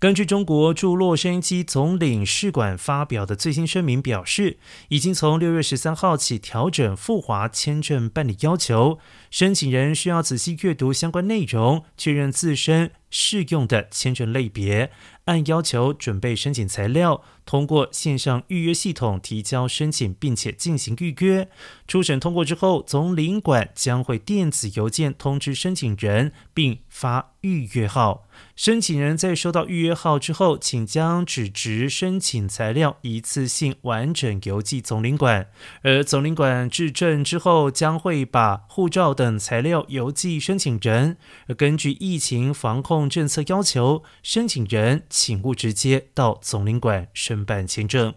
根据中国驻洛杉矶总领事馆发表的最新声明表示，已经从六月十三号起调整赴华签证办理要求，申请人需要仔细阅读相关内容，确认自身适用的签证类别，按要求准备申请材料，通过线上预约系统提交申请，并且进行预约。初审通过之后，总领馆将会电子邮件通知申请人，并发预约号。申请人在收到预约号之后，请将纸质申请材料一次性完整邮寄总领馆，而总领馆质证之后，将会把护照等材料邮寄申请人。根据疫情防控政策要求，申请人请勿直接到总领馆申办签证。